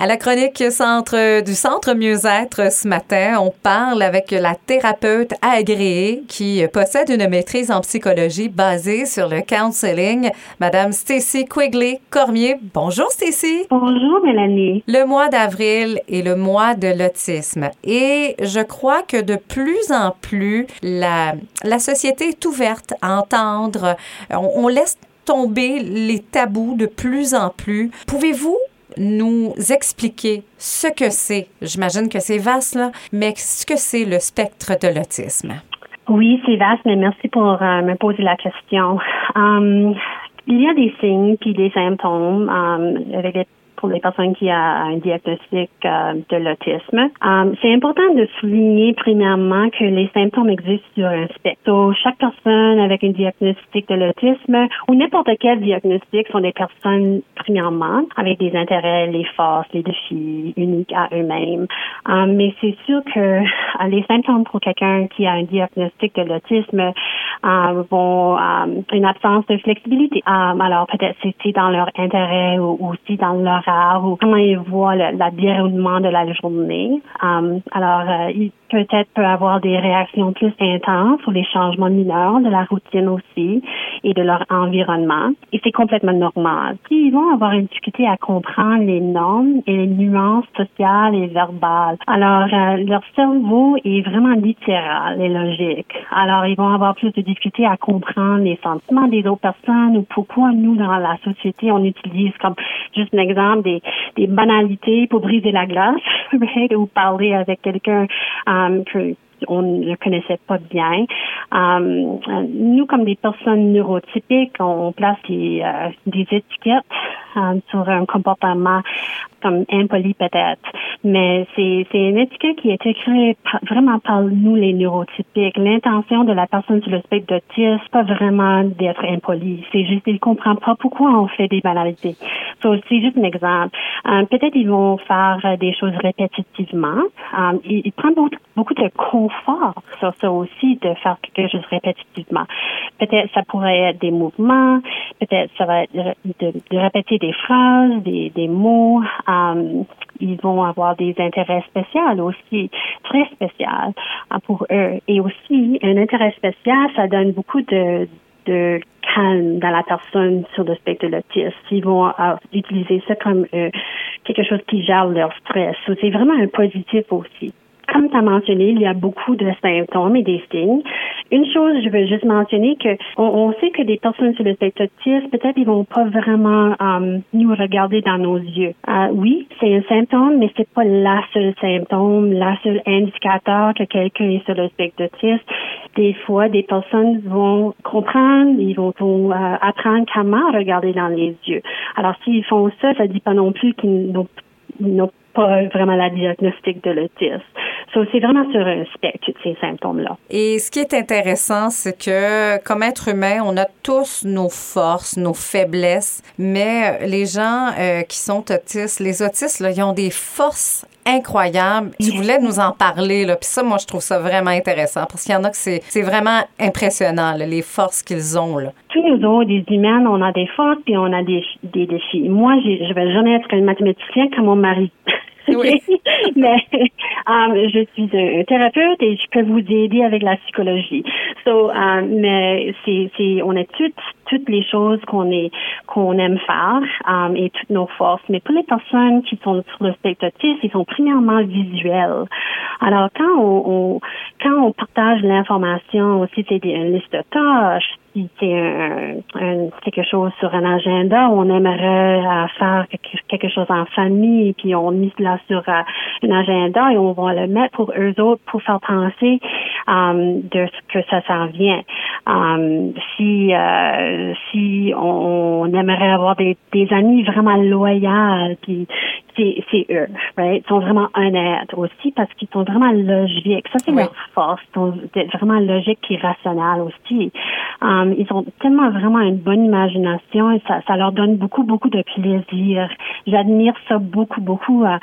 À la chronique centre du Centre Mieux-être ce matin, on parle avec la thérapeute agréée qui possède une maîtrise en psychologie basée sur le counseling, Madame Stacy Quigley Cormier. Bonjour Stacy. Bonjour Mélanie. Le mois d'avril est le mois de l'autisme et je crois que de plus en plus la, la société est ouverte à entendre, on, on laisse tomber les tabous de plus en plus. Pouvez-vous nous expliquer ce que c'est? J'imagine que c'est vaste, là, mais ce que c'est le spectre de l'autisme? Oui, c'est vaste, mais merci pour euh, me poser la question. Um, il y a des signes puis des symptômes um, avec les pour les personnes qui ont un diagnostic euh, de l'autisme. Um, c'est important de souligner premièrement que les symptômes existent sur un spectre. chaque personne avec un diagnostic de l'autisme ou n'importe quel diagnostic sont des personnes premièrement avec des intérêts, les forces, les défis uniques à eux-mêmes. Um, mais c'est sûr que euh, les symptômes pour quelqu'un qui a un diagnostic de l'autisme euh, vont une absence de flexibilité. alors peut-être c'est dans leur intérêt ou aussi dans leur ou comment ils voient le, la déroulement de la journée. Um, alors, euh, ils peut-être peut avoir des réactions plus intenses ou les changements mineurs de la routine aussi et de leur environnement. Et c'est complètement normal. Ils vont avoir une difficulté à comprendre les normes et les nuances sociales et verbales. Alors, euh, leur cerveau est vraiment littéral et logique. Alors, ils vont avoir plus de difficulté à comprendre les sentiments des autres personnes ou pourquoi nous, dans la société, on utilise comme juste un exemple des, des banalités pour briser la glace ou parler avec quelqu'un um, que on ne connaissait pas bien. Um, nous, comme des personnes neurotypiques, on place des, euh, des étiquettes sur un comportement comme impoli peut-être. Mais c'est, c'est une étiquette qui a été vraiment par nous, les neurotypiques. L'intention de la personne sur le spectre d'autisme, pas vraiment d'être impoli. C'est juste, il comprend pas pourquoi on fait des banalités. So, c'est juste un exemple. Um, peut-être ils vont faire des choses répétitivement. Um, ils, ils, prennent beaucoup, beaucoup de confort sur ça aussi, de faire quelque chose répétitivement. Peut-être ça pourrait être des mouvements, peut-être ça va être de, de répéter des phrases, des, des mots. Um, ils vont avoir des intérêts spéciaux aussi, très spéciaux uh, pour eux. Et aussi, un intérêt spécial, ça donne beaucoup de, de calme dans la personne sur le spectre de l'autisme. Ils vont uh, utiliser ça comme euh, quelque chose qui gère leur stress. c'est vraiment un positif aussi comme tu as mentionné, il y a beaucoup de symptômes et des signes. Une chose, je veux juste mentionner que on, sait que des personnes sur le spectre autiste, peut-être ils vont pas vraiment um, nous regarder dans nos yeux. Uh, oui, c'est un symptôme, mais c'est pas la seule symptôme, la seule indicateur que quelqu'un est sur le spectre autiste. Des fois, des personnes vont comprendre, ils vont, vont uh, apprendre comment regarder dans les yeux. Alors, s'ils font ça, ça dit pas non plus qu'ils n'ont pas vraiment la diagnostic de l'autisme. So, c'est vraiment sur un spectre, ces symptômes-là. Et ce qui est intéressant, c'est que comme être humain, on a tous nos forces, nos faiblesses, mais les gens euh, qui sont autistes, les autistes, là, ils ont des forces incroyables. Tu voulais nous en parler, là. Puis ça, moi, je trouve ça vraiment intéressant parce qu'il y en a que c'est, c'est vraiment impressionnant, les forces qu'ils ont, là. Tous nous autres, des humains, on a des forces puis on a des, des défis. Moi, je vais jamais être une mathématicienne comme mon mari. Oui. mais um, je suis un thérapeute et je peux vous aider avec la psychologie. So, um, mais c'est, on a toutes, toutes les choses qu'on est, qu'on aime faire um, et toutes nos forces. Mais pour les personnes qui sont sur le spectre ils sont premièrement visuels. Alors quand on, on quand on partage l'information aussi, c'est une liste de tâches si c'est un, quelque chose sur un agenda, on aimerait euh, faire quelque, chose en famille, puis on mise là sur euh, un agenda et on va le mettre pour eux autres pour faire penser um, de ce que ça s'en vient. Um, si euh, si on, aimerait avoir des, des amis vraiment loyaux, puis c'est eux, right? Ils sont vraiment honnêtes aussi parce qu'ils sont vraiment logiques. Ça, c'est leur force. Ils sont vraiment logiques et rationnels aussi. Um, ils ont tellement vraiment une bonne imagination et ça, ça leur donne beaucoup, beaucoup de plaisir. J'admire ça beaucoup, beaucoup. Euh,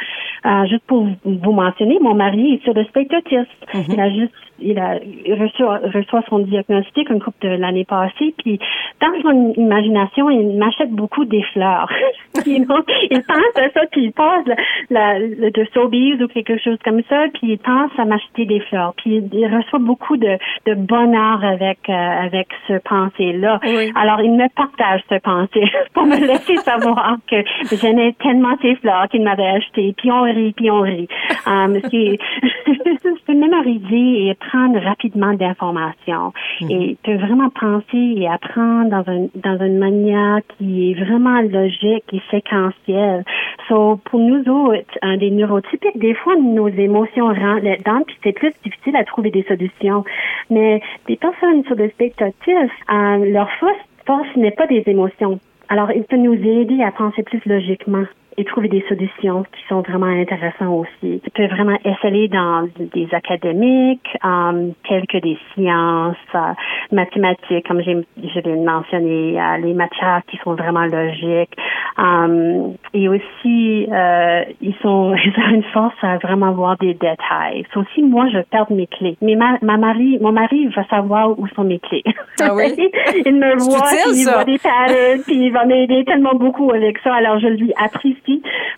Euh, juste pour vous mentionner, mon mari est sur le spectre autiste. Il a juste il a reçoit, reçoit son diagnostic un couple de l'année passée, puis dans son imagination, il m'achète beaucoup des fleurs. il pense à ça, puis il passe la, la, de Sobeys ou quelque chose comme ça, puis il pense à m'acheter des fleurs. Puis il reçoit beaucoup de, de bonheur avec euh, avec ce pensée-là. Alors il me partage ce pensée pour me laisser savoir que j'aimais tellement ces fleurs qu'il m'avait achetées. Puis on rit, puis on rit. Um, c'est mémoriser et prendre rapidement d'informations mhm. et peut vraiment penser et apprendre dans, un, dans une manière qui est vraiment logique et séquentielle. So, pour nous autres, un des neurotypiques, des fois, nos émotions rentrent là-dedans, puis c'est plus difficile à trouver des solutions. Mais des personnes sur le spectre euh, leur force, force n'est pas des émotions. Alors, il peut nous aider à penser plus logiquement et trouver des solutions qui sont vraiment intéressantes aussi. Tu peux vraiment essayer dans des académiques, um, tels que des sciences, euh, mathématiques, comme j'ai, je l'ai mentionné, euh, les matières qui sont vraiment logiques. Um, et aussi, euh, ils sont, ils ont une force à vraiment voir des détails. C'est aussi moi, je perds mes clés. Mais ma, ma mari, mon mari va savoir où sont mes clés. Ah oui? il me voit, il voit des patterns, puis il va m'aider tellement beaucoup avec ça. Alors je lui apprécie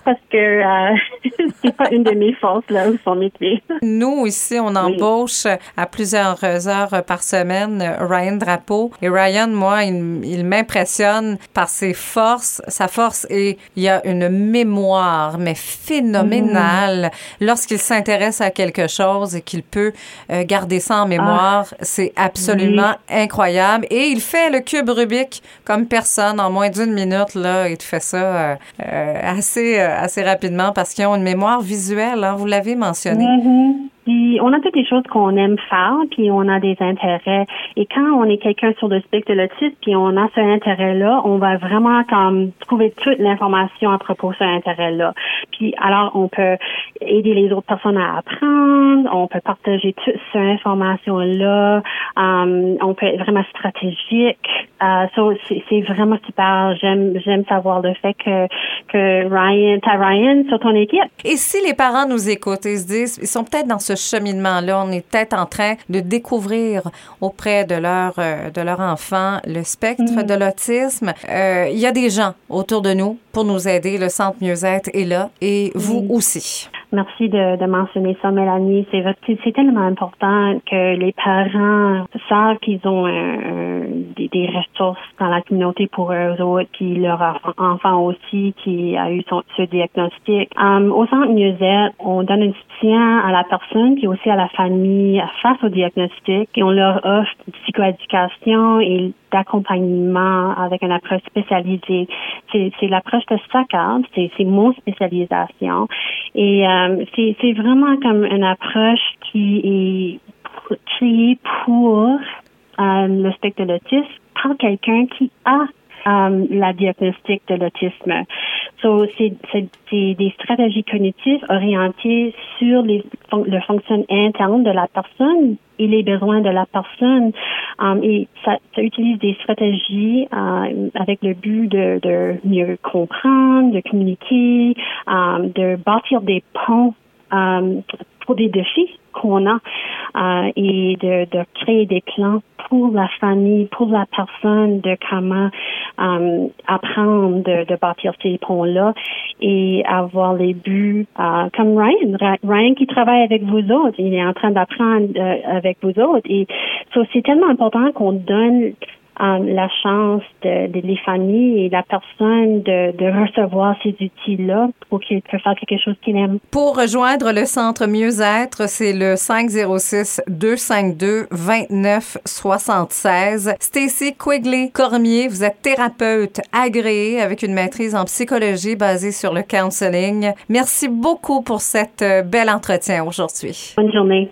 parce que euh, c'est pas une de mes forces là où sont mes clés. Nous ici, on embauche à plusieurs heures par semaine Ryan Drapeau et Ryan, moi, il, m'impressionne par ses forces, sa force et il y a une mémoire mais phénoménale mm. lorsqu'il s'intéresse à quelque chose et qu'il peut euh, garder ça en mémoire. Ah. c'est absolument incroyable et il fait le cube Rubik comme personne en moins d'une minute là. Il fait ça euh, assez assez rapidement parce qu'ils ont une mémoire visuelle. Hein, vous l'avez mentionné. Mm-hmm. Puis on a toutes les choses qu'on aime faire, puis on a des intérêts. Et quand on est quelqu'un sur le spectre de l'autisme, puis on a ce intérêt-là, on va vraiment comme trouver toute l'information à propos de ce intérêt-là. Puis alors on peut aider les autres personnes à apprendre, on peut partager toute cette information-là, um, on peut être vraiment stratégique. Uh, so c'est vraiment super. J'aime j'aime savoir le fait que que Ryan, t'as Ryan sur ton équipe. Et si les parents nous écoutent et se disent, ils sont peut-être dans ce cheminement-là. On est peut-être en train de découvrir auprès de leur, euh, de leur enfant le spectre mm. de l'autisme. Euh, il y a des gens autour de nous pour nous aider. Le Centre Mieux-être est là et vous aussi. Merci de, de, mentionner ça, Mélanie. C'est, c'est tellement important que les parents savent qu'ils ont des, des, ressources dans la communauté pour eux autres, puis leur enfant aussi qui a eu son, ce diagnostic. Um, au Centre Mieux-être, on donne un soutien à la personne puis aussi à la famille face au diagnostic et on leur offre une psychoéducation et d'accompagnement avec une approche spécialisée. C'est, c'est SACAD, c'est, mon spécialisation. Et euh, c'est, c'est vraiment comme une approche qui est créée pour euh, le spectre de l'autisme par quelqu'un qui a euh, la diagnostic de l'autisme. So, c'est, des stratégies cognitives orientées sur les, le fonctionnement interne de la personne et les besoins de la personne. Um, et ça, ça, utilise des stratégies uh, avec le but de, de, mieux comprendre, de communiquer, um, de bâtir des ponts um, pour des défis qu'on a uh, et de, de créer des plans pour la famille, pour la personne, de comment um, apprendre de, de, bâtir ces ponts-là et avoir les buts uh, comme Ryan. Ryan qui travaille avec vous autres, il est en train d'apprendre uh, avec vous autres. Et c'est tellement important qu'on donne la chance de, de, les familles et la personne de, de recevoir ces outils-là pour qu'il puisse faire quelque chose qu'il aime. Pour rejoindre le Centre Mieux-être, c'est le 506-252-2976. Stacy Quigley-Cormier, vous êtes thérapeute agréée avec une maîtrise en psychologie basée sur le counseling. Merci beaucoup pour cet euh, bel entretien aujourd'hui. Bonne journée.